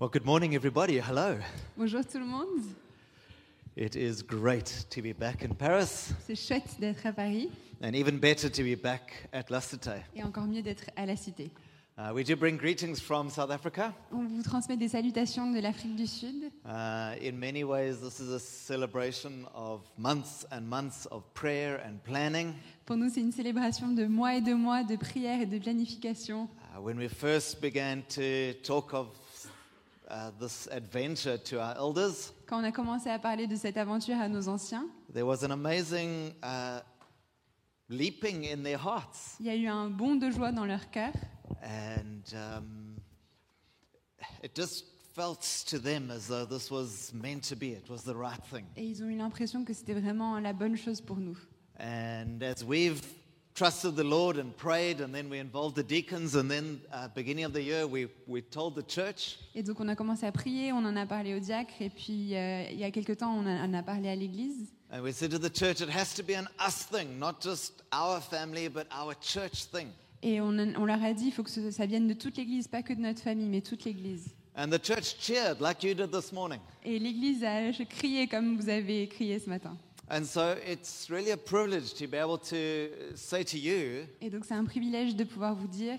Well, good morning, everybody. Hello. Bonjour tout le monde, It is great to be back in Paris, c'est chouette d'être à Paris and even better to be back at La Cité. et encore mieux d'être à la Cité. Uh, we do bring greetings from South Africa. On vous transmet des salutations de l'Afrique du Sud. Uh, in many ways, this is a celebration of months and months of prayer and planning. Pour nous, c'est une célébration de mois et de mois de prière et de planification. Uh, when we first began to talk of uh, this adventure to our elders, Quand on a commencé à parler de cette aventure à nos anciens, there was an amazing uh, leaping in their hearts. il y a eu un bond de joie dans leur cœur And um, it just felt to them as though this was meant to be, it was the right thing. et ils ont eu l'impression que c'était vraiment la bonne chose pour nous. And as we've trusted the Lord and prayed, and then we involved the deacons, and then uh, beginning of the year, we, we told the church. Et donc on a commencé à prier, on en a parlé au diacre et puis euh, il y a quelque temps on a- on a parlé à l'église. And we said to the church, it has to be an us thing, not just our family, but our church thing. Et on, on leur a dit, il faut que ce- ça vienne de toute l'Église, pas que de notre famille, mais toute l'Église. And the church cheered like you did this morning. Et l'Église a crié comme vous avez crié ce matin. And so it's really a privilege to be able to say to you Et donc c'est un privilège de pouvoir vous dire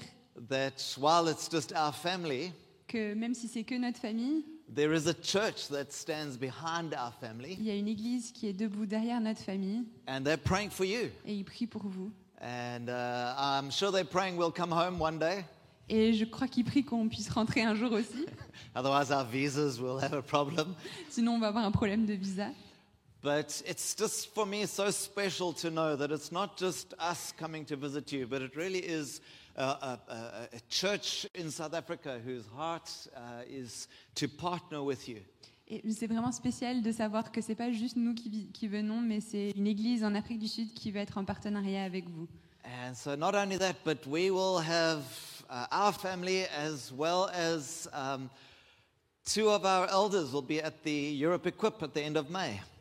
that while it's just our family, que même si c'est que notre famille, There is a church that stands behind our family, il y a une Église qui est debout derrière notre famille and they're praying for you. et ils prient pour vous. And uh, I'm sure they're praying we'll come home one day. Et je crois qu'ils prient qu'on puisse rentrer un jour aussi, Otherwise, our visas will have a problem. sinon on va avoir un problème de visa. But it's just for me so special to know that it's not just us coming to visit you, but it really is a, a, a, church in South Africa whose heart uh, is to partner with you. Et c'est vraiment spécial de savoir que c'est pas juste nous qui, qui venons, mais c'est une Église en Afrique du Sud qui va être en partenariat avec vous. And so, not only that, but we will have uh, our family as well as um,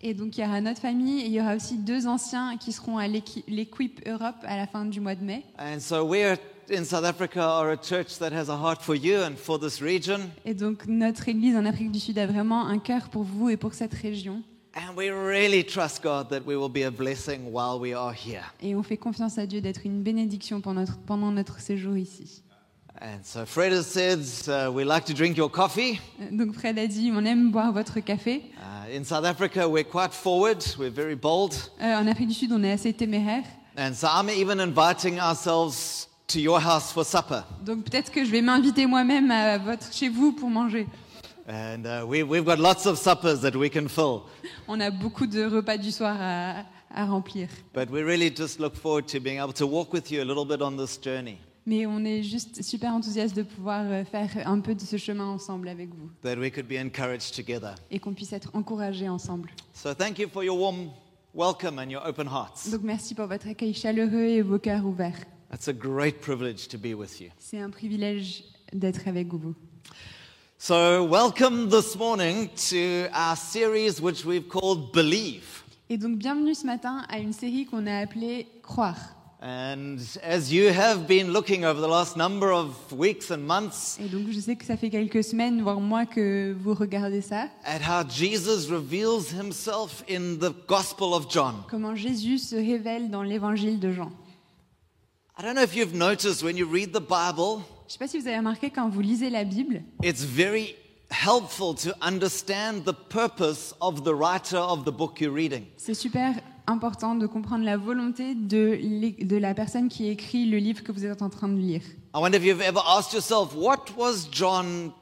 Et donc il y aura notre famille et il y aura aussi deux anciens qui seront à l'Equip Europe à la fin du mois de mai. And so, we are in South Africa are a church that has a heart for you and for this region. Et donc notre Église en Afrique du Sud a vraiment un cœur pour vous et pour cette région. And we really trust God that we will be a blessing while we are here. Et on fait confiance à Dieu d'être une bénédiction pendant notre, pendant notre séjour ici. And so, Fred has said, uh, we like to drink your coffee. Euh, Donc Fred a dit, on aime boire votre café. Uh, in South Africa, we're quite forward, we're very bold. Euh, en Afrique du Sud, on est assez téméraire. And so, I'm even inviting ourselves to your house for supper. Donc peut-être que je vais m'inviter moi-même à votre, chez vous pour manger. And uh, we, we've got lots of suppers that we can fill. On a beaucoup de repas du soir à, à remplir. But we really just look forward to being able to walk with you a little bit on this journey, Mais on est juste super enthousiaste de pouvoir euh, faire un peu de ce chemin ensemble avec vous that we could be encouraged together. et qu'on puisse être encouragés ensemble. So thank you for your warm welcome and your open hearts. Donc merci pour votre accueil chaleureux et vos cœurs ouverts. It's a great privilege to be with you. C'est un privilège d'être avec vous. So, welcome this morning to our series which we've called Believe. Et donc bienvenue ce matin à une série qu'on a appelée Croire. And as you have been looking over the last number of weeks and months Et donc je sais que ça fait quelques semaines, voire mois que vous regardez ça, at how Jesus reveals himself in the Gospel of John. comment Jésus se révèle dans l'évangile de Jean. I don't know if you've noticed when you read the Bible, Je ne sais pas si vous avez remarqué quand vous lisez la Bible, it's very helpful to understand the purpose of the writer of the book you're reading. c'est super important de comprendre la volonté de, de la personne qui écrit le livre que vous êtes en train de lire. I wonder if you've ever asked yourself, what was John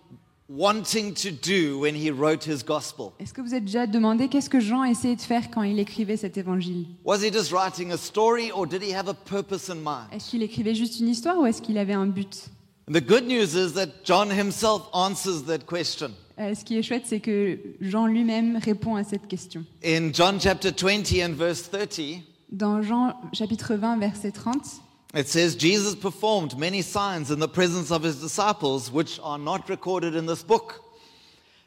wanting to do when he wrote his gospel? Est-ce que vous êtes déjà demandé qu'est-ce que Jean essayait de faire quand il écrivait cet évangile? Was he just writing a story or did he have a purpose in mind? Est-ce qu'il écrivait juste une histoire ou est-ce qu'il avait un but? And the good news is that John himself answers that question. Euh, Ce qui est chouette, c'est que Jean lui-même répond à cette question. In John chapter 20 and verse 30, Dans Jean chapitre 20, verset 30, it says, Jesus performed many signs in the presence of his disciples, which are not recorded in this book.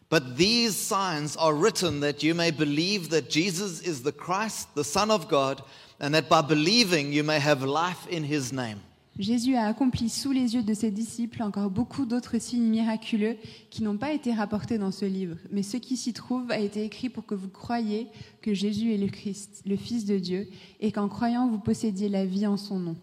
But these signs are written that you may believe that Jesus is the Christ, the Son of God, and that by believing you may have life in his name. Jésus a accompli sous les yeux de ses disciples encore beaucoup d'autres signes miraculeux qui n'ont pas été rapportés dans ce livre, mais ce qui s'y trouve a été écrit pour que vous croyiez que Jésus est le Christ, le Fils de Dieu, et qu'en croyant vous possédiez la vie en son nom.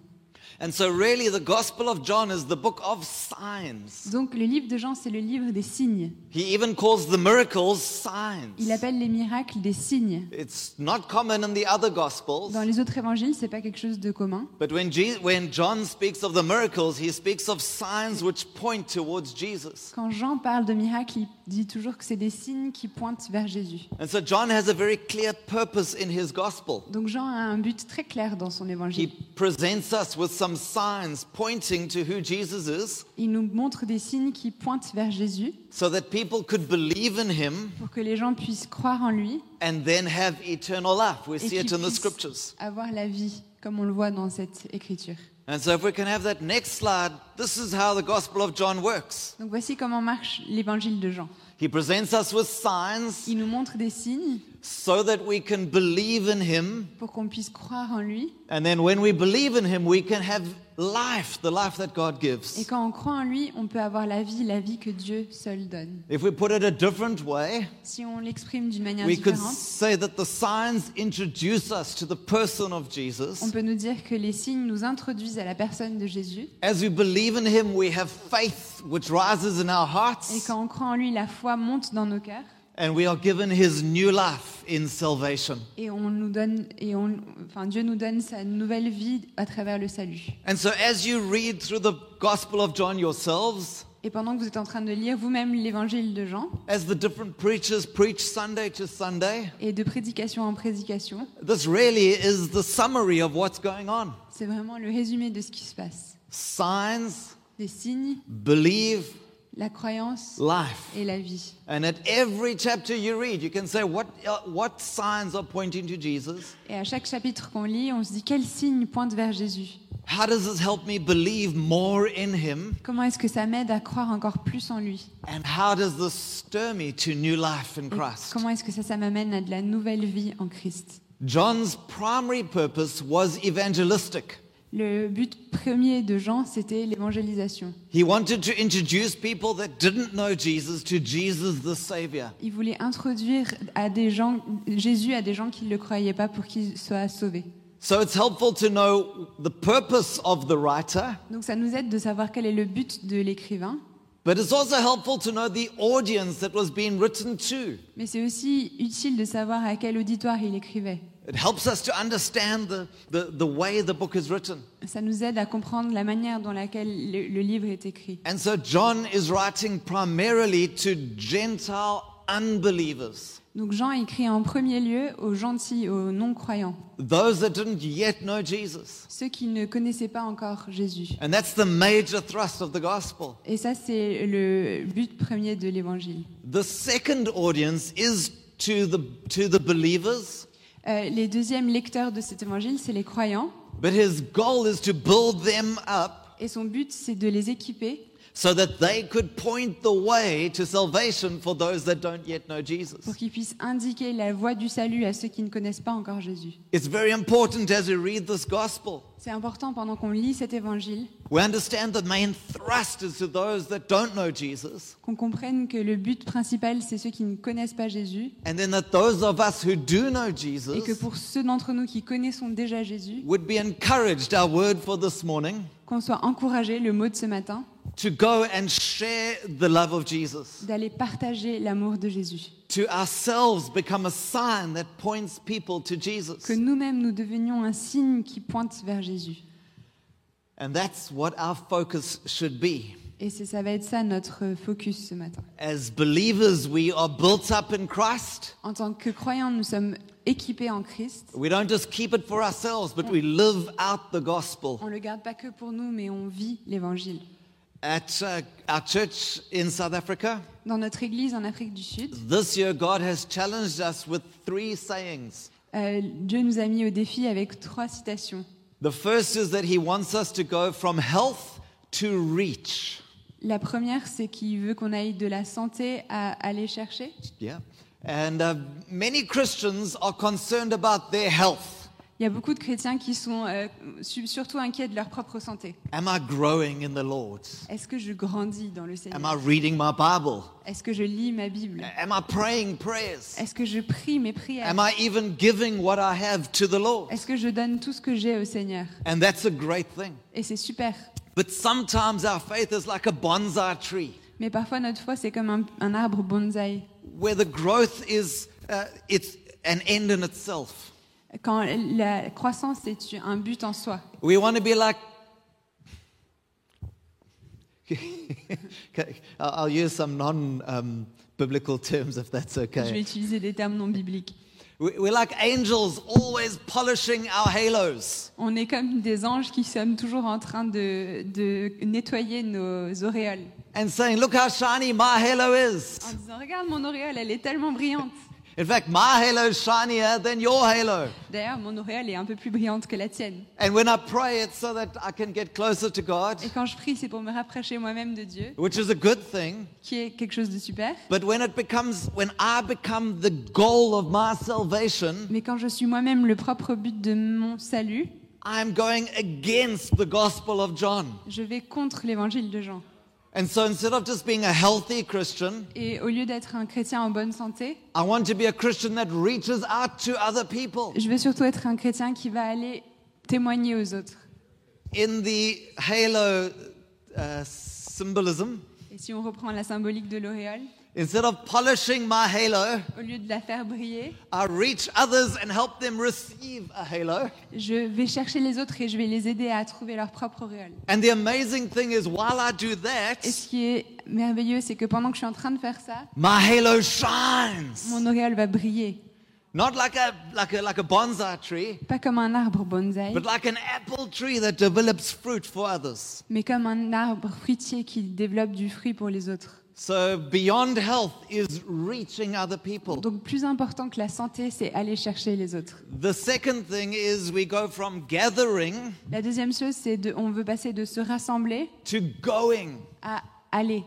And so, really, the Gospel of John is the book of signs. Donc le livre de Jean, c'est le livre des signes. He even calls the miracles signs. Il appelle les miracles des signes. It's not common in the other Gospels. Dans les autres évangiles, c'est pas quelque chose de commun. But when, Je- when John speaks of the miracles, he speaks of signs which point towards Jesus. Quand Jean parle de miracles, il dit toujours que c'est des signes qui pointent vers Jésus. And so John has a very clear purpose in his gospel. Donc Jean a un but très clair dans son He évangile. presents us with some signs pointing to who Jesus is Il nous montre des signes qui pointent vers Jésus so that people could believe in him pour que les gens puissent croire en lui and then have eternal life. We see it in the scriptures. avoir la vie, comme on le voit dans cette écriture. And so if we can have that next slide, this is how the gospel of John works. Donc voici comment marche l'évangile de Jean. He presents us with signs Il nous montre des signes so that we can believe in him pour qu'on puisse croire en lui. And then when we believe in him, we can have life, the life that God Et gives. quand on croit en lui, on peut avoir la vie, la vie que Dieu seul donne. If we put it a different way, Si on l'exprime d'une manière we could différente, say that the signs introduce us to the person of on Jesus. peut nous dire que les signes nous introduisent à la personne de Jésus. As we believe in him, we have faith which rises in our Et hearts, quand on croit en lui, la foi monte dans nos cœurs. And we are given his new life in salvation. Et on nous donne, et on, enfin Dieu nous donne sa nouvelle vie à travers le salut. And so, as you read through the Gospel of John yourselves, Et pendant que vous êtes en train de lire vous-même l'évangile de Jean, as the different preachers preach Sunday to Sunday, et de prédication en prédication, this really is the summary of what's going on. c'est vraiment le résumé de ce qui se passe. Signs, Des signes, believe, la croyance life. et la vie. And at every chapter you read, you can say, what, uh, what signs are pointing to Jesus? Et à chaque chapitre qu'on lit, on se dit quel signe pointe vers Jésus? How does this help me believe more in him? Comment est-ce que ça m'aide à croire encore plus en lui? And how does this stir me to new life in Et? Comment est-ce que ça, ça m'amène à de la nouvelle vie en Christ? John's primary purpose was evangelistic. Le but premier de Jean, c'était l'évangélisation. He wanted to introduce people that didn't know Jesus to Jesus the Savior. Il voulait introduire à des gens, Jésus à des gens qui ne le croyaient pas pour qu'ils soient sauvés. So it's helpful to know the purpose of the writer, Donc ça nous aide de savoir quel est le but de l'écrivain, but it's also helpful to know the audience that was being written to. mais c'est aussi utile de savoir à quel auditoire il écrivait. It helps us to understand the, the, the way the book is written. Ça nous aide à comprendre la manière dont laquelle le, le livre est écrit. And so John is writing primarily to Gentile unbelievers, Donc Jean écrit en premier lieu aux gentils, aux non-croyants, those that didn't yet know Jesus. ceux qui ne connaissaient pas encore Jésus. And that's the major thrust of the gospel. Et ça, c'est le but premier de l'évangile. The second audience is to the, to the believers, Euh, les deuxièmes lecteurs de cet évangile, c'est les croyants. but his goal is to build them up Et son but, c'est de les équiper so that they could point the way to salvation for those that don't yet know Jesus. pour qu'ils puissent indiquer la voie du salut à ceux qui ne connaissent pas encore Jésus. It's very important as we read this gospel. C'est important pendant qu'on lit cet évangile We understand the main thrust is to those that don't know Jesus, qu'on comprenne que le but principal, c'est ceux qui ne connaissent pas Jésus and then that those of us who do know et que pour ceux d'entre nous qui connaissons déjà Jésus, would be encouraged, our word for this morning, qu'on soit encouragés, le mot de ce matin, to go and share the love of Jesus, d'aller partager l'amour de Jésus. to ourselves become a sign that points people to Jesus. Que nous-mêmes, nous devenions un signe qui pointe vers Jésus. And that's what our focus should be. Et c'est- ça va être ça notre focus ce matin. As believers, we are built up in Christ. En tant que croyants, nous sommes équipés en Christ. We don't just keep it for ourselves, but we live out the gospel. On ne le garde pas que pour nous, mais on vit l'évangile. At uh, our church in South Africa, Dans notre église en Afrique du Sud, this year God has challenged us with three sayings. euh, Dieu nous a mis au défi avec trois citations. The first is that He wants us to go from health to reach. La première, c'est qu'il veut qu'on aille de la santé à aller chercher. Yeah. And uh, many Christians are concerned about their health. Il y a beaucoup de chrétiens qui sont euh, su- surtout inquiets de leur propre santé. Am I growing in the Lord? Est-ce que je grandis dans le Am Seigneur I reading my Bible? Est-ce que je lis ma Bible? Am I praying prayers? Est-ce que je prie mes prières? Am I even giving what I have to the Lord? Est-ce que je donne tout ce que j'ai au Seigneur? And that's a great thing. Et c'est super. But sometimes our faith is like a bonsai tree, Mais parfois notre foi c'est comme un, un arbre bonsaï. where the growth is uh, it's an end in itself. Quand la croissance est un but en soi. We want to be like. Okay, I'll use some non-biblical terms if that's Je vais okay. utiliser des termes non bibliques. We- We're like angels, always polishing our halos. On est comme des anges qui sommes toujours en train de, de nettoyer nos auréoles. and saying, Look how shiny my halo is. En disant, regarde mon auréole, elle est tellement brillante. In fact, my halo is shinier than your halo. D'ailleurs, mon auréole est un peu plus brillante que la tienne. And when I pray, it's so that I can get closer to God, Et quand je prie, c'est pour me rapprocher moi-même de Dieu, which is a good thing. qui est quelque chose de super. But when it becomes, when I become the goal of my salvation, Mais quand je suis moi-même le propre but de mon salut, I'm going against the gospel of John. je vais contre l'évangile de Jean. And so instead of just being a healthy Christian, Et au lieu d'être un chrétien en bonne santé, I want to be a Christian that reaches out to other people. je veux surtout être un chrétien qui va aller témoigner aux autres. In the halo uh, symbolism, Et si on reprend la symbolique de l'auréole, instead of polishing my halo, au lieu de la faire briller, I reach others and help them receive a halo. je vais chercher les autres et je vais les aider à trouver leur propre auréole. And the amazing thing is, while I do Et that, ce qui est merveilleux, c'est que pendant que je suis en train de faire ça, my halo shines. mon auréole va briller. Not like a, like a, like a bonsai tree, Pas comme un arbre bonsaï, but like an apple tree that develops fruit for others. mais comme un arbre fruitier qui développe du fruit pour les autres. So beyond health is reaching other people. Donc plus important que la santé, c'est aller chercher les autres. The second thing is we go from gathering La deuxième chose, c'est de, on veut passer de se rassembler to going. à aller.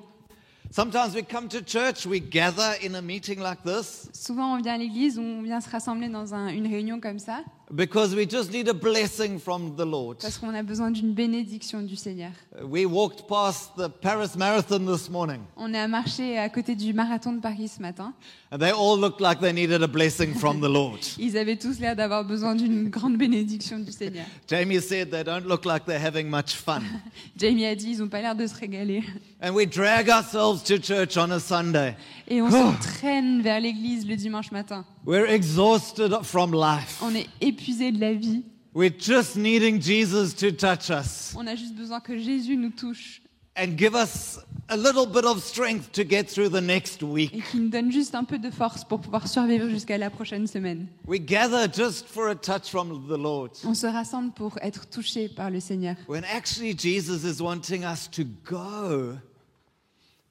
Sometimes we come to church, we gather in a meeting like this Souvent, on vient à l'église, on vient se rassembler dans un- une réunion comme ça, because we just need a blessing from the Lord. parce qu'on a besoin d'une bénédiction du Seigneur. We walked past the Paris Marathon this morning On a marché à côté du marathon de Paris ce matin. and they all looked like they needed a blessing from the Lord. Ils avaient tous l'air d'avoir besoin d'une grande bénédiction du Seigneur. Jamie said they don't look like they're having much fun. Jamie a dit, ils n'ont pas l'air de se régaler. And we drag ourselves to church on a Sunday. Et on Oh. se traîne vers l'église le dimanche matin. We're exhausted from life. On est épuisé de la vie. We're just needing Jesus to touch us On a juste besoin que Jésus nous touche and give us a little bit of strength to get through the next et week. qu'il nous donne juste un peu de force pour pouvoir survivre jusqu'à la prochaine semaine. We gather just for a touch from the Lord. On se rassemble pour être touché par le Seigneur. When actually Jesus is wanting us to go,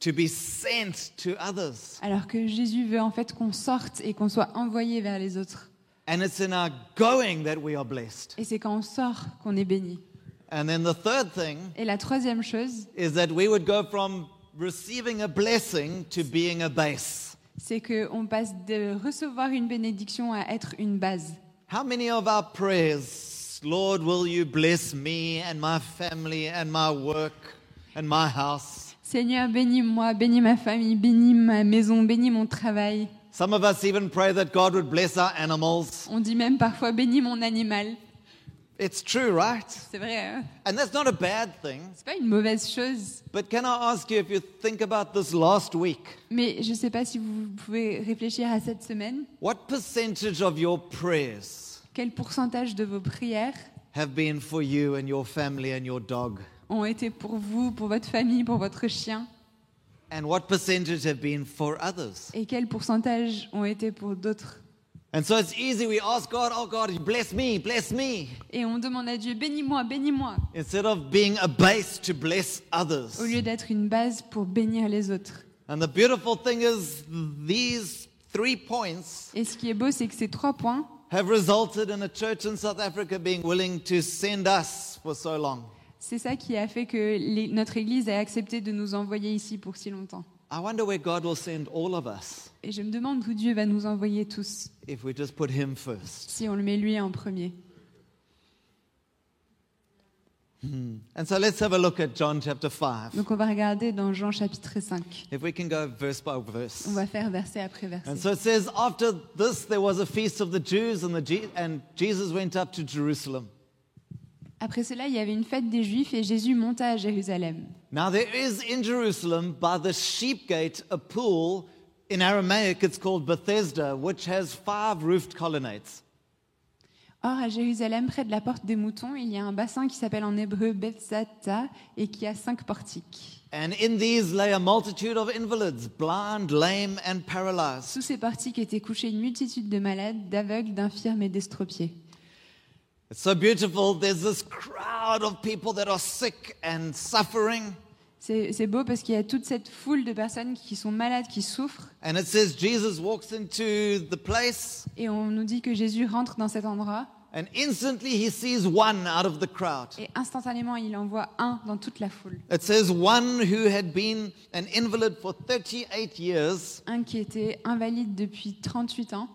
to be sent to others. Alors que Jésus veut en fait qu'on sorte et qu'on soit envoyé vers les autres. And it's in our going that we are blessed. Et c'est quand on sort qu'on est béni. And then the third thing Et la troisième chose, is that we would go from receiving a blessing to being a base. c'est qu'on passe de recevoir une bénédiction à être une base. How many of our prayers, Lord, will you bless me and my family and my work and my house? Seigneur, bénis-moi, bénis ma famille, bénis ma maison, bénis mon travail. Some of us even pray that God would bless our animals. On dit même parfois bénis mon animal. It's true, right? C'est vrai, hein And that's not a bad thing. c'est pas une mauvaise chose. But can I ask you if you think about this last week, Mais je ne sais pas si vous pouvez réfléchir à cette semaine. what percentage of your prayers Quel pourcentage de vos prières have been for you and your family and your dog? ont été pour vous, pour votre famille, pour votre chien? And what percentage have been for others? Et quel pourcentage ont été pour d'autres And so it's easy. We ask God, oh God, bless me, bless me, Et on demande à Dieu, bénis-moi, bénis-moi, instead of being a base to bless others. au lieu d'être une base pour bénir les autres. And the beautiful thing is, these three points Et ce qui est beau, c'est que ces trois points have resulted in a church in South Africa being willing to send us for so long. C'est ça qui a fait que les- notre Église a accepté de nous envoyer ici pour si longtemps. I wonder where God will send all of us Et je me demande où Dieu va nous envoyer tous, if we just put Him first. si on le met lui en premier. And so let's have a look at John chapter 5. Donc on va regarder dans Jean chapitre 5. If we can go verse by verse. On va faire verset après And verset. so it says, after this, there was a feast of the Jews, and, the Je- and Jesus went up to Jerusalem. Après cela, il y avait une fête des Juifs et Jésus monta à Jérusalem. Now, there is in Jerusalem, by the sheep gate, a pool. In Aramaic, it's called Bethesda, which has five roofed colonnades. Or, à Jérusalem, près de la porte des moutons, il y a un bassin qui s'appelle en hébreu Bethzatha et qui a cinq portiques. And in these lay a multitude of invalids, blind, lame, and paralyzed. Sous ces portiques étaient couchés une multitude de malades, d'aveugles, d'infirmes et d'estropiés. It's so beautiful. There's this crowd of people that are sick and suffering. C'est beau parce qu'il y a toute cette foule de personnes qui sont malades, qui souffrent. And it says Jesus walks into the place, Et on nous dit que Jésus rentre dans cet endroit and instantly he sees one out of the crowd. et instantanément il envoie un dans toute la foule. It says one who had been an invalid for 38 years. Un qui était invalide depuis 38 ans.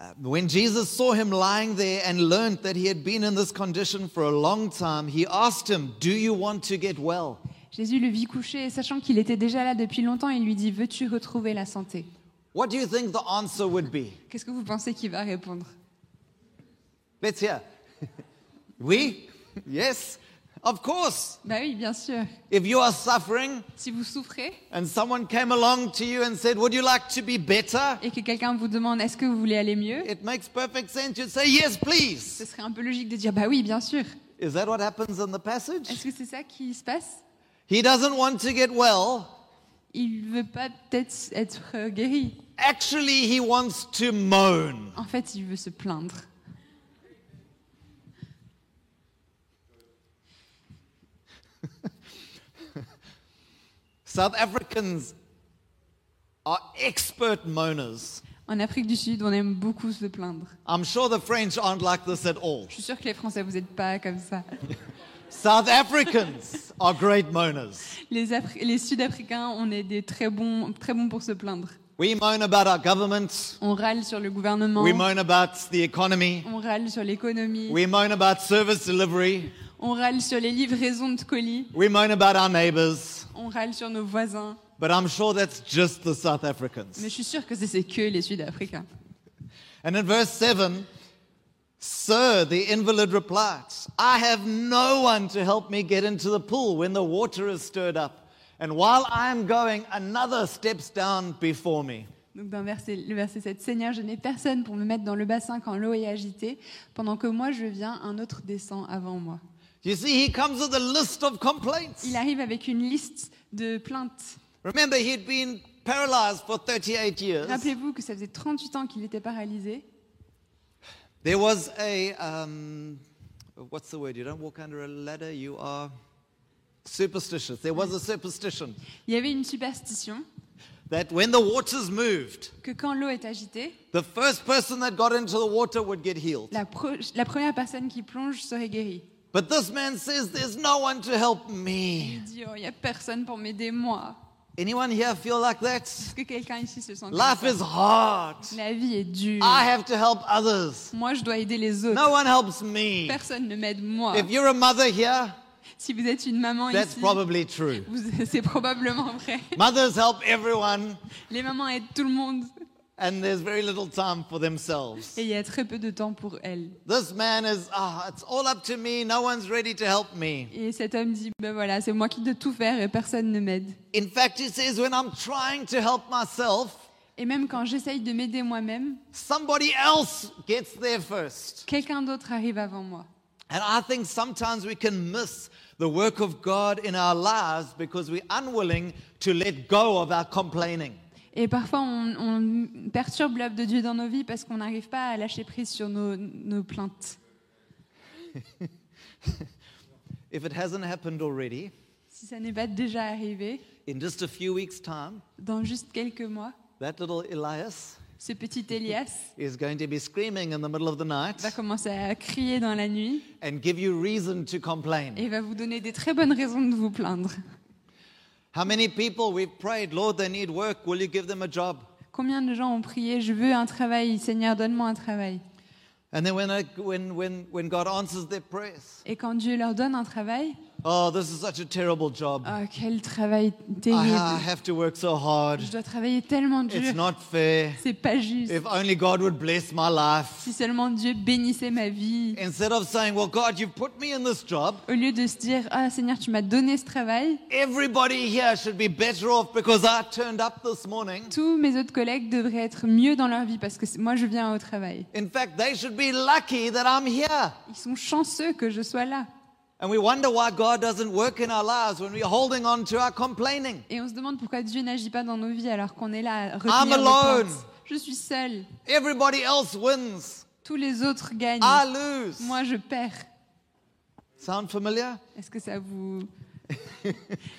Uh, when Jesus saw him lying there and learned that he had been in this condition for a long time, he asked him, Do you want to get well? Jésus le vit couché et sachant qu'il était déjà là depuis longtemps, il lui dit Veux-tu retrouver la santé What do you think the answer would be? Qu'est-ce que vous pensez qu'il va répondre Let's hear. we? Yes? Of course. Bah oui, bien sûr. If you are suffering Si vous souffrez and someone came along to you and said, Would you like to be better? et que quelqu'un vous demande Est-ce que vous voulez aller mieux? It makes perfect sense. You'd say, Yes, please. Ce serait un peu logique de dire Bah oui, bien sûr. Is that what happens in the passage? Est-ce que c'est ça qui se passe? He doesn't want to get well. Il veut pas peut-être être euh, guéri. Actually, he wants to moan. En fait, il veut se plaindre. South Africans are expert moaners. En Afrique du Sud, on aime beaucoup se plaindre. I'm sure the French aren't like this at all. Je suis sûre que les Français, vous n'êtes pas comme ça. South Africans are great moaners. Les, Afri- les Sud-Africains, on est des très bons, très bons pour se plaindre. We moan about our government. On râle sur le gouvernement, We moan about the economy. on râle sur l'économie, We moan about service delivery. On râle sur les livraisons de colis, We moan about our neighbors. on râle sur nos voisins. But I'm sure that's just the South Africans. Mais je suis sûre que c'est c'est que les Sud-Africains. And in verse 7, Sir, the invalid replied, I have no one to help me get into the pool when the water is stirred up. And while I am going, another steps down before me. Donc dans verset- le verset 7, Seigneur, je n'ai personne pour me mettre dans le bassin quand l'eau est agitée. Pendant que moi je viens, un autre descend avant moi. You see, he comes with a list of complaints. Il arrive avec une liste de plaintes. Remember, he'd been paralyzed for 38 years. Rappelez-vous que ça faisait 38 ans qu'il était paralysé. There was a, um, what's the word? You don't walk under a ladder, you are superstitious. There was a superstition Il y avait une superstition that when the waters moved, que quand l'eau est agitée, the first person that got into the water would get healed. la, pro- la première personne qui plonge serait guérie. But this man says, There's no one to help Il me. dit, oh, il n'y a personne pour m'aider, moi. Anyone here feel like that? Est-ce que quelqu'un ici se sent comme Life ça? is hard. La vie est dure. I have to help others. Moi, je dois aider les autres. No one helps me. Personne ne m'aide, moi. If you're a mother here, Si vous êtes une maman that's ici, probably true. vous- c'est probablement vrai. Mothers help everyone, Les mamans aident tout le monde and there's very little time for themselves. et il y a très peu de temps pour elles. This man is, ah, it's all up to me. No one's ready to help me. Et cet homme dit, ben voilà, c'est moi qui dois tout faire et personne ne m'aide. In fact, he says, when I'm trying to help myself, Et même quand j'essaye de m'aider moi-même, somebody else gets there first. quelqu'un d'autre arrive avant moi. And I think sometimes we can miss the work of God in our lives because we're unwilling to let go of our complaining. Et parfois, on, on perturbe l'œuvre de Dieu dans nos vies parce qu'on n'arrive pas à lâcher prise sur nos, nos plaintes. If it hasn't happened already, Si ça n'est pas déjà arrivé, in just a few weeks' time, dans juste quelques mois, that little Elias ce petit Elias is going to be screaming in the middle of the night va commencer à crier dans la nuit and give you reason to complain. et va vous donner des très bonnes raisons de vous plaindre. How many people we've prayed, Lord, they need work. Will you give them a job? Combien de gens ont prié, je veux un travail, Seigneur, donne-moi un travail. And then when, I, when, when, when God answers their prayers, Et quand Dieu leur donne un travail, oh, this is such a terrible job. oh, quel travail terrible. I have to work so hard. Je dois travailler tellement It's dur. not fair. C'est pas juste. If only God would bless my life. Si seulement Dieu bénissait ma vie. Instead of saying, well, God, you've put me in this job, Au lieu de se dire, ah Seigneur, tu m'as donné ce travail, everybody here should be better off because I turned up this morning. tous mes autres collègues devraient être mieux dans leur vie parce que moi je viens au travail. In fact, they should be lucky that I'm here. Ils sont chanceux que je sois là. And we wonder why God doesn't work in our lives when we're holding on to our complaining. Et on se demande pourquoi Dieu n'agit pas dans nos vies alors qu'on est là à I'm alone. Je suis seule. Everybody else wins. Tous les autres gagnent. I lose. Moi je perds. Sound familiar? Est-ce que ça vous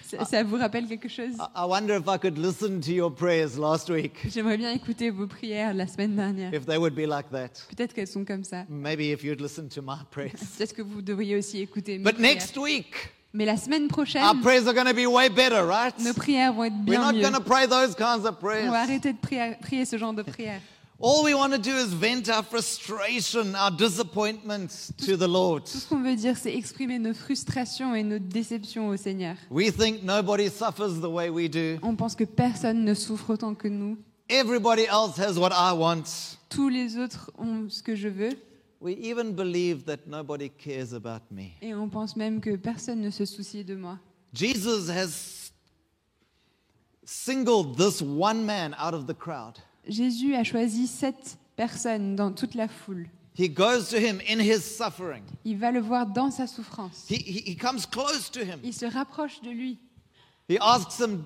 ça, ça vous rappelle quelque chose? I I wonder if I could listen to your prayers last week, J'aimerais bien écouter vos prières la semaine dernière. if they would be like that. Peut-être qu'elles sont comme ça. Maybe if you'd listen to my prayers. Peut-être que vous devriez aussi écouter mes But prières. next week, Mais la semaine prochaine, our prayers are going to be way better, right? nos prières vont être We're bien not mieux. going to pray those kinds of On va prayers. arrêter de prier, prier ce genre de prières. All we want to do is vent our frustration, our disappointment to the Lord. Tout ce qu'on veut dire, c'est exprimer nos frustrations et nos déceptions au Seigneur. We think nobody suffers the way we do. On pense que personne ne souffre autant que nous. Everybody else has what I want. Tous les autres ont ce que je veux. We even believe that nobody cares about me. Et on pense même que personne ne se soucie de moi. Jesus has singled this one man out of the crowd. Jésus a choisi sept personnes dans toute la foule. He goes to him in his suffering. Il va le voir dans sa souffrance. He, he, he comes close to him. Il se rapproche de lui He asks him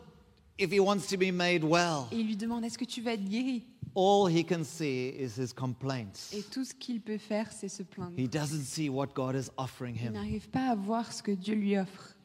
if he wants to be made well. et il lui demande Est-ce que tu vas être guéri? All he can see is his complaints. Et tout ce qu'il peut faire, c'est se plaindre. He doesn't see what God is offering Il him. n'arrive pas à voir ce que Dieu lui offre.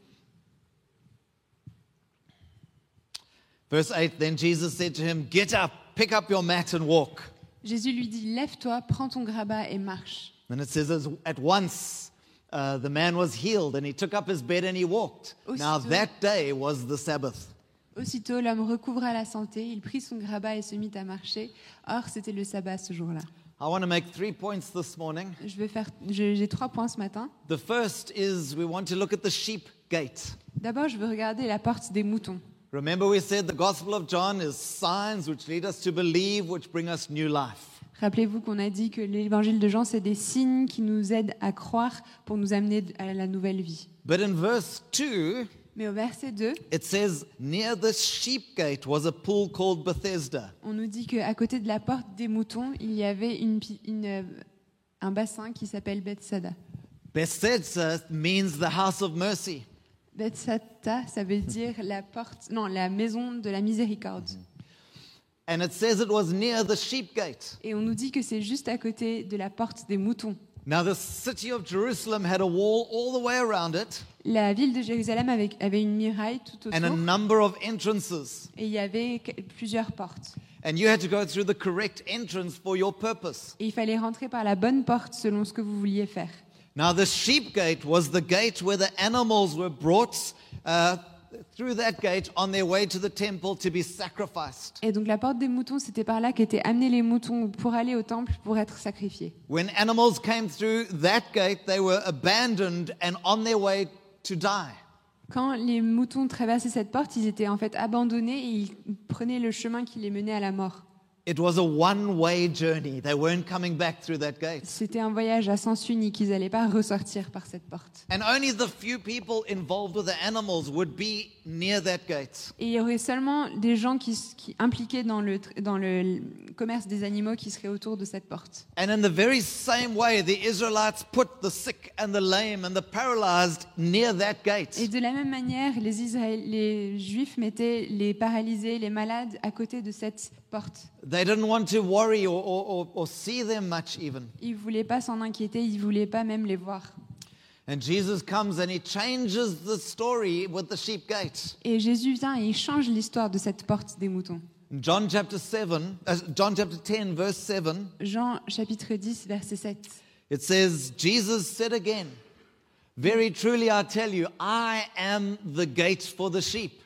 Verse 8 Then Jesus said to him, Get up, pick up your mat, and walk. Jésus lui dit Lève-toi, prends ton grabat et marche. And it says, At once uh, the man was healed, and he took up his bed and he walked. Now Aussitôt- that day was the Sabbath. Aussitôt, l'homme recouvra la santé, il prit son grabat et se mit à marcher. Or, c'était le sabbat ce jour-là. I want to make three points this morning. Je vais faire, j'ai trois points ce matin. The first is we want to look at the sheep gate. D'abord, je veux regarder la porte des moutons. Remember, we said the Gospel of John is signs which lead us to believe, which bring us new life. Rappelez-vous qu'on a dit que l'évangile de Jean, c'est des signes qui nous aident à croire pour nous amener à la nouvelle vie. But in verse 2, Mais au verset 2, it says, Near the sheep gate was a pool called Bethesda. on nous dit qu'à côté de la porte des moutons, il y avait une pi- une, euh, un bassin qui s'appelle Bethsada. Bethesda means the house of mercy. Bethsada, ça veut dire la porte, non, la maison de la miséricorde. And it says it was near the sheep gate. Et on nous dit que c'est juste à côté de la porte des moutons. Now, the city of Jerusalem had a wall all the way around it La ville de Jérusalem avait, avait une muraille tout and a autour number of entrances. et il y avait plusieurs portes. And you had to go through the correct entrance for your purpose. Et il fallait rentrer par la bonne porte selon ce que vous vouliez faire. Now, the sheep gate was the gate where the animals were brought uh, through that gate on their way to the temple to be sacrificed. Et donc la porte des moutons, c'était par là qu'étaient amenés les moutons pour aller au temple pour être sacrifiés. When animals came through that gate, they were abandoned and on their way to die. Quand les moutons traversaient cette porte, ils étaient en fait abandonnés et ils prenaient le chemin qui les menait à la mort. It was a one way journey. They weren't coming back through that gate. C'était un voyage à sens unique, ils n'allaient pas ressortir par cette porte. And only the few people involved with the animals would be near that gate. Et il y aurait seulement des gens qui, qui impliqués dans le, tr- dans le commerce des animaux qui seraient autour de cette porte. And in the very same way, the Israelites put the sick and the lame and the paralyzed near that Et de la même manière, les, les Juifs mettaient les paralysés, les malades à côté de cette porte. They didn't want to worry or, or, or, or see them much, even. Ils ne voulaient pas s'en inquiéter, ils ne voulaient pas même les voir. And Jesus comes and he changes the story with the sheep gate. Et Jésus vient et il change l'histoire de cette porte des moutons. John chapter 7, uh, John chapter 10, verse 7, Jean chapitre 10, verset 7. it says, Jesus said again, Very truly I tell you, I am the gate for the sheep.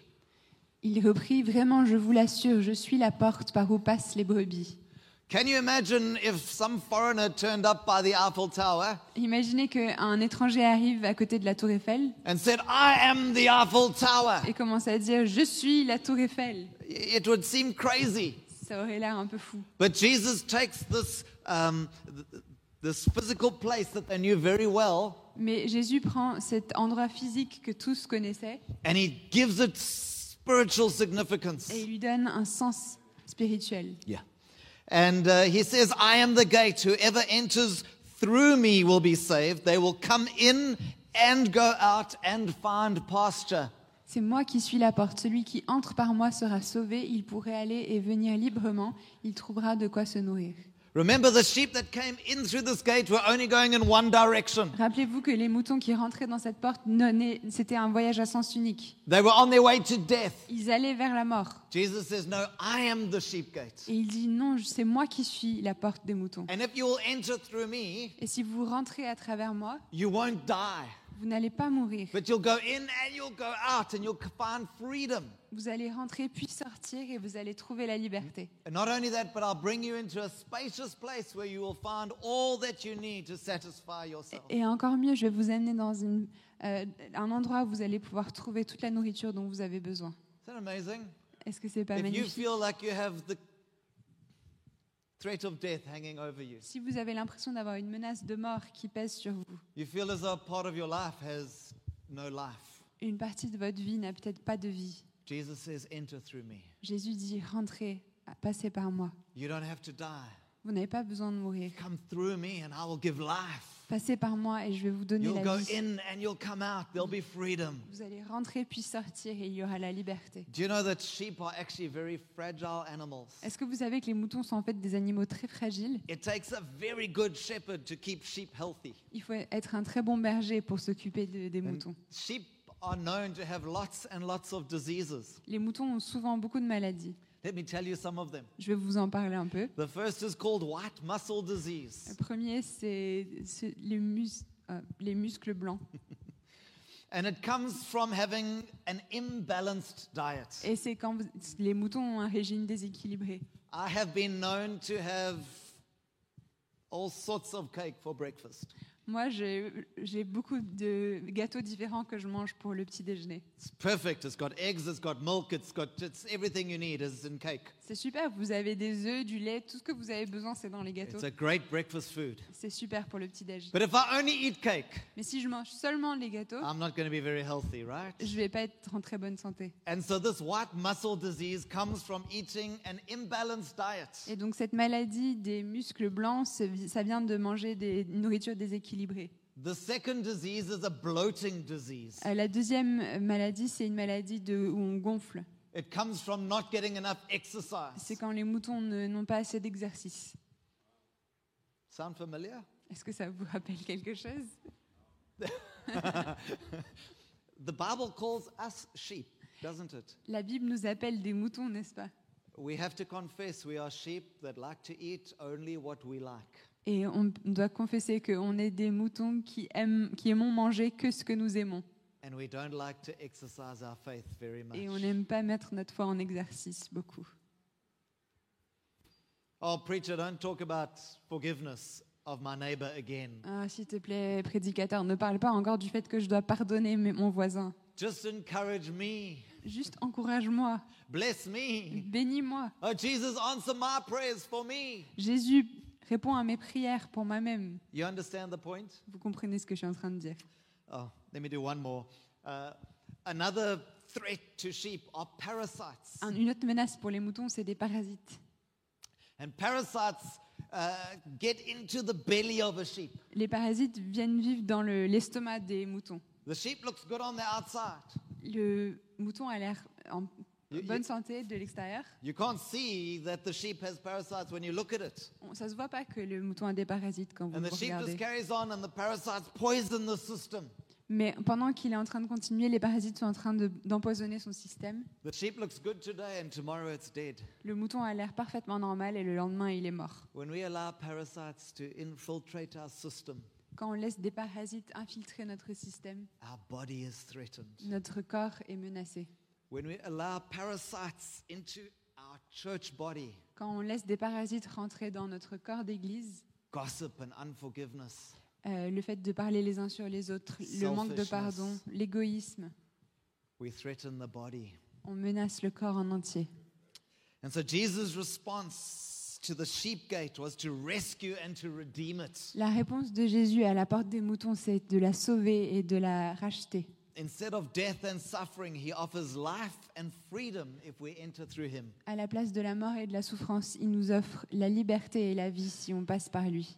Il reprit, Vraiment, je vous l'assure, je suis la porte par où passent les brebis. Can you imagine if some foreigner turned up by the Eiffel Tower Imaginez qu'un étranger arrive à côté de la tour Eiffel and said, I am the Eiffel Tower? et commence à dire Je suis la tour Eiffel. It would seem crazy. Ça aurait l'air un peu fou. But Jesus takes this, um, th- this physical place that they knew very well Mais Jésus prend cet endroit physique que tous connaissaient and he gives it spiritual significance. et il lui donne un sens spirituel. Yeah. And uh, he says, I am the gate. Whoever enters through me will be saved. They will come in and go out and find pasture. C'est moi qui suis la porte. Celui qui entre par moi sera sauvé. Il pourrait aller et venir librement. Il trouvera de quoi se nourrir. Remember, the sheep that came in through this gate were only going in one direction. Rappelez-vous que les moutons qui rentraient dans cette porte, c'était un voyage à sens unique. They were on their way to death. Ils allaient vers la mort. Jesus says, No, I am the sheep gate. Et il dit non, c'est moi qui suis la porte des moutons. And if you will enter through me, Et si vous rentrez à travers moi, you won't die. Vous n'allez pas mourir. But you'll go in and you'll go out and you'll find freedom. Vous allez rentrer puis sortir et vous allez trouver la liberté. And not only that, but I'll bring you into a spacious place where you will find all that you need to satisfy yourself. Et encore mieux, je vais vous amener dans une, euh, un endroit où vous allez pouvoir trouver toute la nourriture dont vous avez besoin. Is that amazing? Est-ce que c'est pas If you magnifique? feel like you have the threat of death hanging over you, Si vous avez l'impression d'avoir une menace de mort qui pèse sur vous, you feel as though part of your life has no life, une partie de votre vie n'a peut-être pas de vie. Jesus says, Enter through me. Jésus dit rentrez, passez par moi. You don't have to die. Vous n'avez pas besoin de mourir. Come through me and I will give life. Passez par moi et je vais vous donner You'll la go vie. in and you'll come out. There'll be freedom. Vous allez rentrer puis sortir et il y aura la liberté. Do you know that sheep are actually very fragile animals? Est-ce que vous savez que les moutons sont en fait des animaux très fragiles? It takes a very good shepherd to keep sheep healthy. Il faut être un très bon berger pour s'occuper de- des And moutons. sheep are known to have lots and lots of diseases. Les moutons ont souvent beaucoup de maladies. Let me tell you some of them. Je vais vous en parler un peu. The first is called white muscle Le disease. premier, c'est c'est les, mus- euh, les muscles blancs. And it comes from having an imbalanced diet. Et c'est quand vous- les moutons ont un régime déséquilibré. I have been known to have all sorts of cake for breakfast. Moi, j'ai beaucoup de gâteaux différents que je mange pour le petit déjeuner. It's perfect. It's got eggs, it's got milk, it's got it's everything you need is in cake. C'est super, vous avez des œufs, du lait, tout ce que vous avez besoin, c'est dans les gâteaux. It's a great breakfast food. C'est super pour le petit déj. But if I only eat cake, Mais si je mange seulement les gâteaux, I'm not going to be very healthy, right? je vais pas être en très bonne santé. And so this white muscle disease comes from eating an imbalanced diet. Et donc cette maladie des muscles blancs, ça vient de manger des nourritures déséquilibrées. The second disease is a bloating disease. Euh, La deuxième maladie, c'est une maladie de, où on gonfle. It comes from not getting enough C'est exercise. quand les moutons n'ont pas assez d'exercice. Sound familiar? Est-ce que ça vous rappelle quelque chose? The Bible calls us sheep, doesn't it? La Bible nous appelle des moutons, n'est-ce pas? We have to confess we are sheep that like to eat only what we like. Et on doit confesser qu'on est des moutons qui, aiment, qui aimons manger que ce que nous aimons. And we don't like to exercise our faith very Et on much. n'aime pas mettre notre foi en exercice beaucoup. Oh, preacher, don't talk about forgiveness of my neighbor again. Ah, S'il te plaît, prédicateur, ne parle pas encore du fait que je dois pardonner mon voisin. Just encourage me. Juste encourage-moi, Bless me. bénis-moi. Oh, Jesus, answer my prayers for me. Jésus, réponds à mes prières pour moi-même. You understand the point? Vous comprenez ce que je suis en train de dire? Oh, let me do one more. Uh, another threat to sheep are parasites. Un- Une autre menace pour les moutons, c'est des parasites. And parasites uh, get into the belly of a sheep. Les parasites viennent vivre dans le- l'estomac des moutons. The sheep looks good on the outside. Le mouton a l'air en You- bonne santé de l'extérieur. You can't see that the sheep has parasites when you look at it. On- Ça se voit pas que le mouton a des parasites quand vous And le the sheep regardez. just carries on, and the parasites poison the system. Mais pendant qu'il est en train de continuer, les parasites sont en train de- d'empoisonner son système. The sheep looks good today, and tomorrow it's dead. Le mouton a l'air parfaitement normal et le lendemain, il est mort. When we allow parasites to infiltrate our system, Quand on laisse des parasites infiltrer notre système, our body is threatened. notre corps est menacé. When we allow parasites into our church body quand on laisse des parasites rentrer dans notre corps d'église, gossip and unforgiveness, euh, le fait de parler les uns sur les autres, le manque de Selfishness. pardon, l'égoïsme, we threaten the body. on menace le corps en entier. And so Jesus' response to the sheep gate was to rescue and to redeem it. La réponse de Jésus à la porte des moutons, c'est de la sauver et de la racheter. Instead of death and suffering, he offers life and freedom if we enter through him. À la place de la mort et de la souffrance, il nous offre la liberté et la vie si on passe par lui.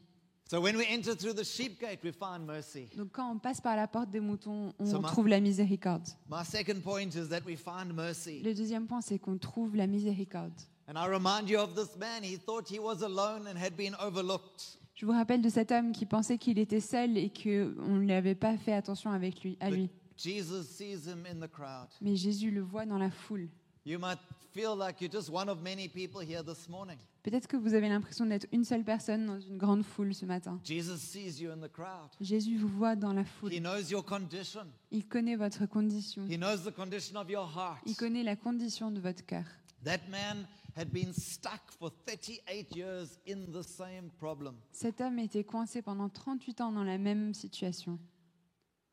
So when we enter through the sheep gate, we find mercy. Donc quand on passe par la porte des moutons, on So trouve la miséricorde. My second point is that we find mercy. Le deuxième point, c'est qu'on trouve la miséricorde. And I remind you of this man. He thought he was alone and had been overlooked. Je vous rappelle de cet homme qui pensait qu'il était seul et qu'on ne l'avait pas fait attention avec lui, à lui. But Jesus sees him in the crowd. Mais Jésus le voit dans la foule. You might feel like you're just one of many people here this morning. Peut-être que vous avez l'impression d'être une seule personne dans une grande foule ce matin. Jesus sees you in the crowd. Jésus vous voit dans la foule. He knows your condition. Il connaît votre condition. He knows the condition of your heart. Il connaît la condition de votre cœur. That man had been stuck for 38 years in the same problem. Cet homme était coincé pendant 38 ans dans la même situation. It had become his identity.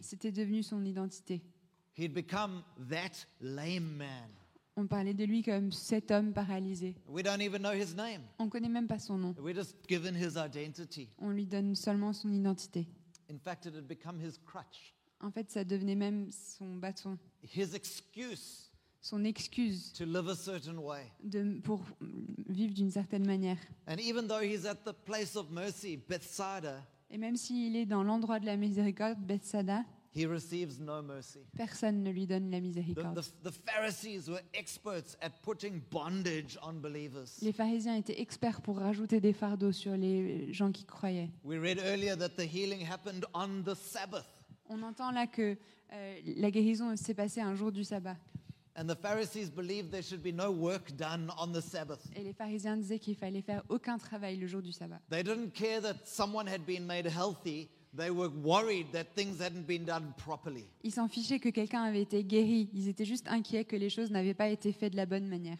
C'était devenu son identité. He'd become that lame man. On parlait de lui comme cet homme paralysé. We don't even know his name. On ne connaît même pas son nom. We're just given his identity. On lui donne seulement son identité. In fact, it had become his crutch, En fait, ça devenait même son bâton, his excuse son excuse to live a certain way. de, pour vivre d'une certaine manière. And even though he's at the place of mercy, Bethsaida, Et même s'il est dans l'endroit de la miséricorde, Bethsaida, he receives no mercy. personne ne lui donne la The, miséricorde. the, the Pharisees were experts at putting bondage on believers. Les pharisiens étaient experts pour rajouter des fardeaux sur les gens qui croyaient. We read earlier that the healing happened on the Sabbath. On entend là que euh, la guérison s'est passée un jour du sabbat. And the Pharisees believed there should be no work done on the Sabbath. Et les pharisiens disaient qu'il fallait faire aucun travail le jour du sabbat. They didn't care that someone had been made healthy. They were worried that things hadn't been done properly. Ils s'en fichaient que quelqu'un avait été guéri. Ils étaient juste inquiets que les choses n'avaient pas été faites de la bonne manière.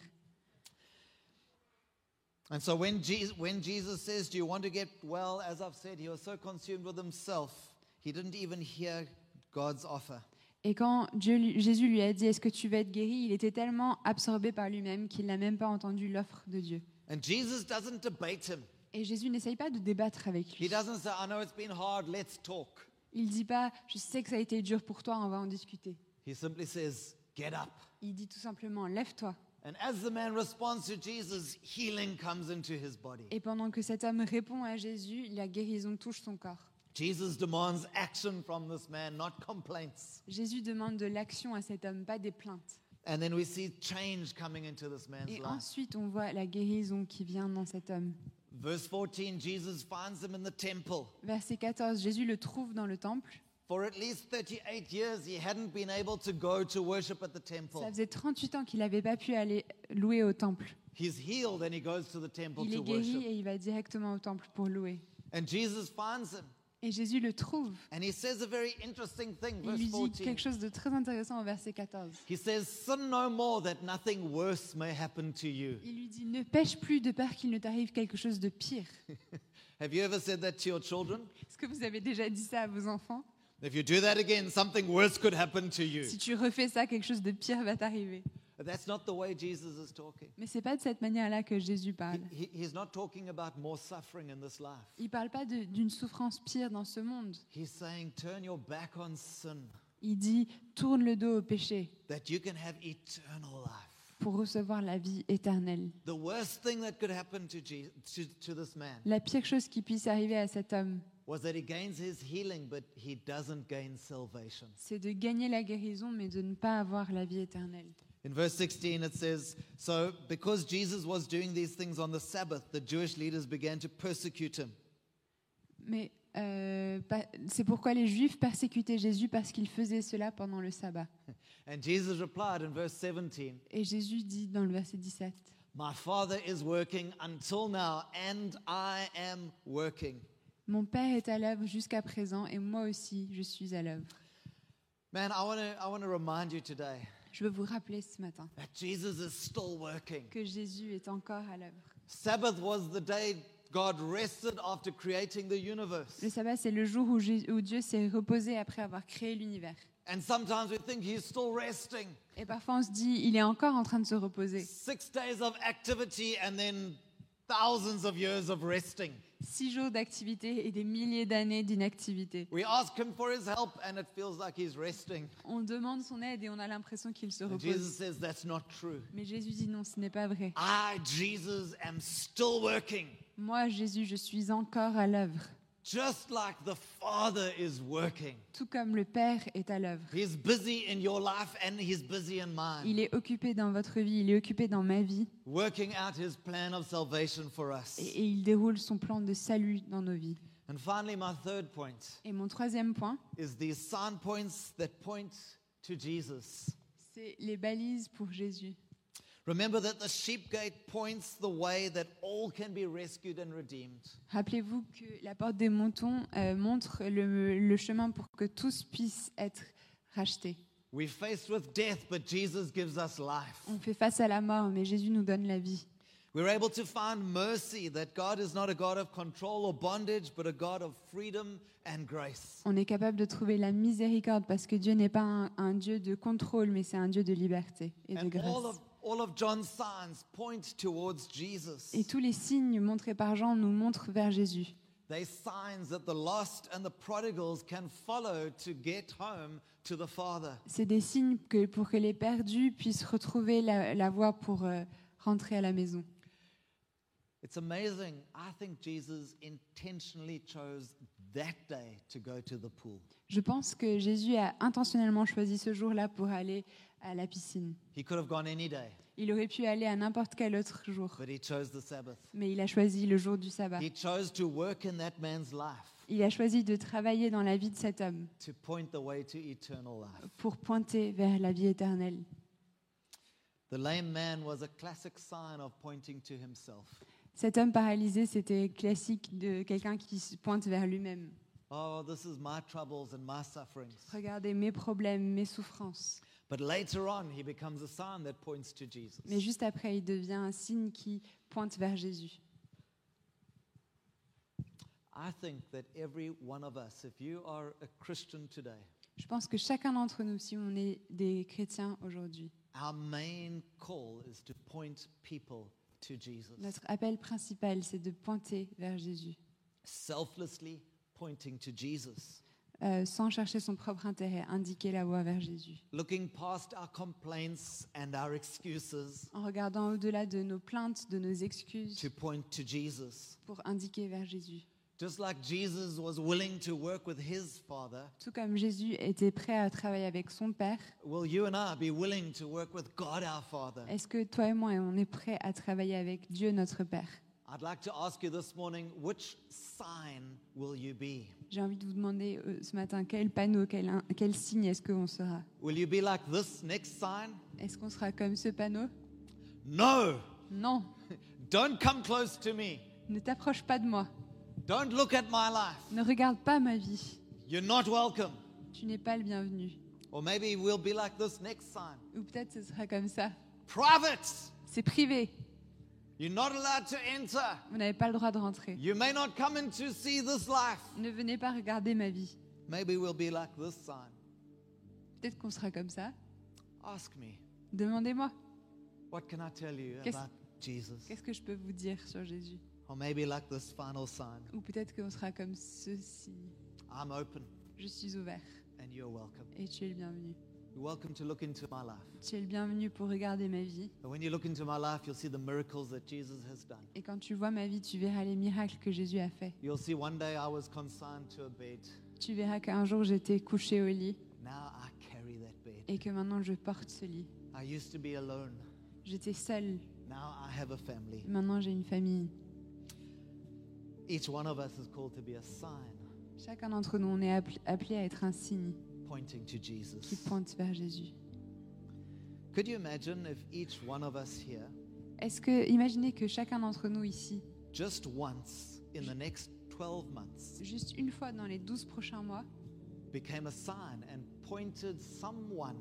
And so when Jesus, when Jesus says, Do you want to get well? As I've said, he was so consumed with himself, he didn't even hear God's offer. Et quand Dieu Jésus lui a dit Est-ce que tu vas être guéri il était tellement absorbé par lui-même qu'il n'a même pas entendu l'offre de Dieu. And Jesus doesn't debate him. Et Jésus n'essaye pas de débattre avec He lui. doesn't say, I know it's been hard, let's talk. Il dit pas Je sais que ça a été dur pour toi, on va en discuter. He simply says, Get up. Il dit tout simplement Lève-toi. And as the man responds to Jesus, healing comes into his body. Et pendant que cet homme répond à Jésus, la guérison touche son corps. Jesus demands action from this man, not complaints. Jésus demande de l'action à cet homme, pas des plaintes. And then we see change coming into this man's Et life. ensuite, on voit la guérison qui vient dans cet homme. Verse 14 Jesus finds him in the temple. Verset 14, Jésus le trouve dans le temple. For at least 38 years, he hadn't been able to go to worship at the Ça temple. faisait 38 ans qu'il n'avait pas pu aller louer au temple. He's healed and he goes to the temple Il to est guéri worship. et il va directement au temple pour louer. And Jesus finds him. Et Jésus le trouve. And he says a very interesting thing, Il lui dit 14. quelque chose de très intéressant au verset 14. He says, Sin no more that nothing worse may happen to you. Il lui dit Ne pêche plus de peur qu'il ne t'arrive quelque chose de pire. Have you ever said that to your children? Est-ce que vous avez déjà dit ça à vos enfants? If you do that again, something worse could happen to you. Si tu refais ça, quelque chose de pire va t'arriver. That's not the way Jesus is talking. Mais c'est pas de cette manière-là que Jésus parle. he- he's not talking about more suffering in this life. Il parle pas d'une souffrance pire dans ce monde. He's saying, turn your back on sin Il dit tourne le dos au péché that you can have eternal life. pour recevoir la vie éternelle. The worst thing that could happen to, Jesus, to, to this man La pire chose qui puisse arriver à cet homme, was that he gains his healing, but he doesn't gain salvation. c'est de gagner la guérison, mais de ne pas avoir la vie éternelle. In verse 16, it says, So because Jesus was doing these things on the Sabbath, the Jewish leaders began to persecute him. Mais euh, c'est pourquoi les Juifs persécutaient Jésus parce qu'il faisait cela pendant le sabbat. And Jesus replied in verse 17, Et Jésus dit dans le verset 17, My Father is working until now, and I am working. Mon Père est à l'œuvre jusqu'à présent et moi aussi je suis à l'œuvre. Man, I want to I wanna remind you today Je veux vous rappeler ce matin that Jesus is still working. que Jésus est encore à l'œuvre. Sabbath was the day God rested after creating the universe. Le sabbat, c'est le jour où, où Dieu s'est reposé après avoir créé l'univers. And sometimes we think he's still resting. Et parfois, on se dit, il est encore en train de se reposer. Six days of activity and then thousands of years of resting. Six jours d'activité et des milliers d'années d'inactivité. We ask him for his help and it feels like he's resting. On demande son aide et on a l'impression qu'il se And repose. Jesus says that's not true. Mais Jésus dit non, ce n'est pas vrai. I, Jesus, am still working. Moi, Jésus, je suis encore à l'œuvre, Just like the Father is working. tout comme le Père est à l'œuvre. He's busy in your life and he's busy in mine, Il est occupé dans votre vie, il est occupé dans ma vie working out his plan of salvation for us. et, et il déroule son plan de salut dans nos vies. And finally, my third point Et mon troisième point, is these sign points that point to Jesus. c'est les balises pour Jésus. Rappelez-vous que la porte des moutons euh, montre le, le chemin pour que tous puissent être rachetés. We're faced with death, but Jesus gives us life. On fait face à la mort, mais Jésus nous donne la vie. We're able to find mercy, that God is not a God of control or bondage, but a God of freedom and grace. On est capable de trouver la miséricorde parce que Dieu n'est pas un, un Dieu de contrôle, mais c'est un Dieu de liberté et de And grâce. Of, all of John's signs point towards Jesus. Et tous les signes montrés par Jean nous montrent vers Jésus. They're signs that the lost and the prodigals can follow to get home to the Father. C'est des signes que, pour que les perdus puissent retrouver la, la voie pour euh, rentrer à la maison. It's amazing. I think Jesus intentionally chose that day to go to the pool. Je pense que Jésus a intentionnellement choisi ce jour-là pour aller à la piscine. He could have gone any day, Il aurait pu aller à n'importe quel autre jour, but he chose the Sabbath. mais il a choisi le jour du sabbat. He chose to work in that man's life Il a choisi de travailler dans la vie de cet homme to point the way to eternal life. pour pointer vers la vie éternelle. The lame man was a classic sign of pointing to himself. Cet homme paralysé, c'était classique de quelqu'un qui se pointe vers lui-même. Oh, this is my troubles and my sufferings. Regardez mes problèmes, mes souffrances. But later on, he becomes a sign that points to Jesus. Mais juste après, il devient un signe qui pointe vers Jésus. I think that every one of us, if you are a Christian today, Je pense que chacun d'entre nous, si on est des chrétiens aujourd'hui, our main call is to point people to Jesus. notre appel principal, c'est de pointer vers Jésus, Selflessly pointing to Jesus. Euh, sans chercher son propre intérêt, indiquer la voie vers Jésus, Looking past our complaints and our excuses en regardant au-delà de nos plaintes, de nos excuses, to point to Jesus. pour indiquer vers Jésus. Just like Jesus was willing to work with his Father, Tout comme Jésus était prêt à travailler avec son Père, will you and I be willing to work with God our Father? est-ce que toi et moi, on est prêt à travailler avec Dieu notre Père? I'd like to ask you this morning which sign will you be? J'ai envie de vous demander euh, ce matin quel panneau, quel, in- quel signe est-ce qu'on sera? Will you be like this next sign? Est-ce qu'on sera comme ce panneau? No! Non, Don't come close to me. ne t'approche pas de moi, Don't look at my life. ne regarde pas ma vie, You're not welcome. tu n'es pas le bienvenu. Or maybe we'll be like this next sign. Ou peut-être ce sera comme ça. Private. C'est privé, You're not allowed to enter. vous n'avez pas le droit de rentrer. You may not come in to see this life. Ne venez pas regarder ma vie. Maybe we'll be like this sign. Peut-être qu'on sera comme ça. Ask me. Demandez-moi, What can I tell you Qu'est-ce- about Jesus? qu'est-ce que je peux vous dire sur Jésus? Or maybe like this final sign. Ou peut-être qu'on sera comme ceci. I'm open Je suis ouvert and you're welcome. et tu es le bienvenu. You're welcome to look into my life. Tu es le bienvenu pour regarder ma vie. And when you look into my life, you'll see the miracles that Jesus has done. Et quand tu vois ma vie, tu verras les miracles que Jésus a fait. You'll see one day I was consigned to a bed. Tu verras qu'un jour j'étais couché au lit Now I carry that bed. et que maintenant je porte ce lit. I used to be alone. J'étais seule, Now I have a family. maintenant j'ai une famille. Each one of us is called to be a sign Chacun d'entre nous, on est appel- appelé à être un signe pointing to qui Jesus. pointe vers Jésus. Could you imagine if each one of us here, Est-ce que, imaginez que chacun d'entre nous ici, just once in the next 12 months, juste une fois dans les 12 prochains mois, became a sign and pointed someone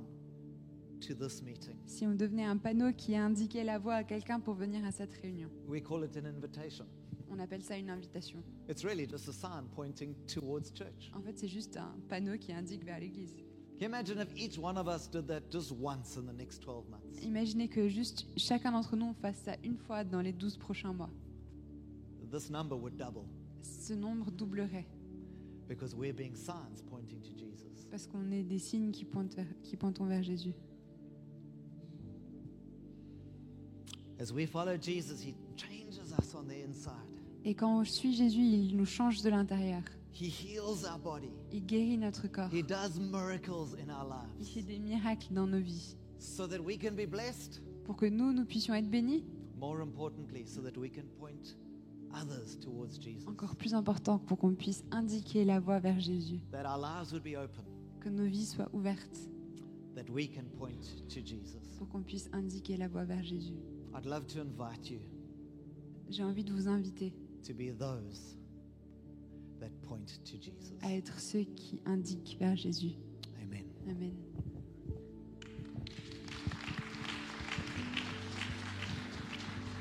to this meeting? si on devenait un panneau qui indiquait la voie à quelqu'un pour venir à cette réunion? We call it an invitation. On appelle ça une invitation. It's really just a sign pointing towards church. En fait, c'est juste un panneau qui indique vers l'église. Can you imagine if each one of us did that just once in the next 12 months? Imaginez que juste chacun d'entre nous fasse ça une fois dans les 12 prochains mois. This number would double Ce nombre doublerait because we're being signs pointing to Jesus. parce qu'on est des signes qui pointent, vers- qui pointons vers Jésus. As we follow Jesus, he changes us on the inside. Et quand on suit Jésus, il nous change de l'intérieur. Il guérit notre corps. Il fait des miracles dans nos vies pour que nous, nous puissions être bénis. Encore plus important pour qu'on puisse indiquer la voie vers Jésus. Que nos vies soient ouvertes pour qu'on puisse indiquer la voie vers Jésus. J'ai envie de vous inviter to be those that point to Jesus. à être ceux qui indiquent vers Jésus. Amen. Amen.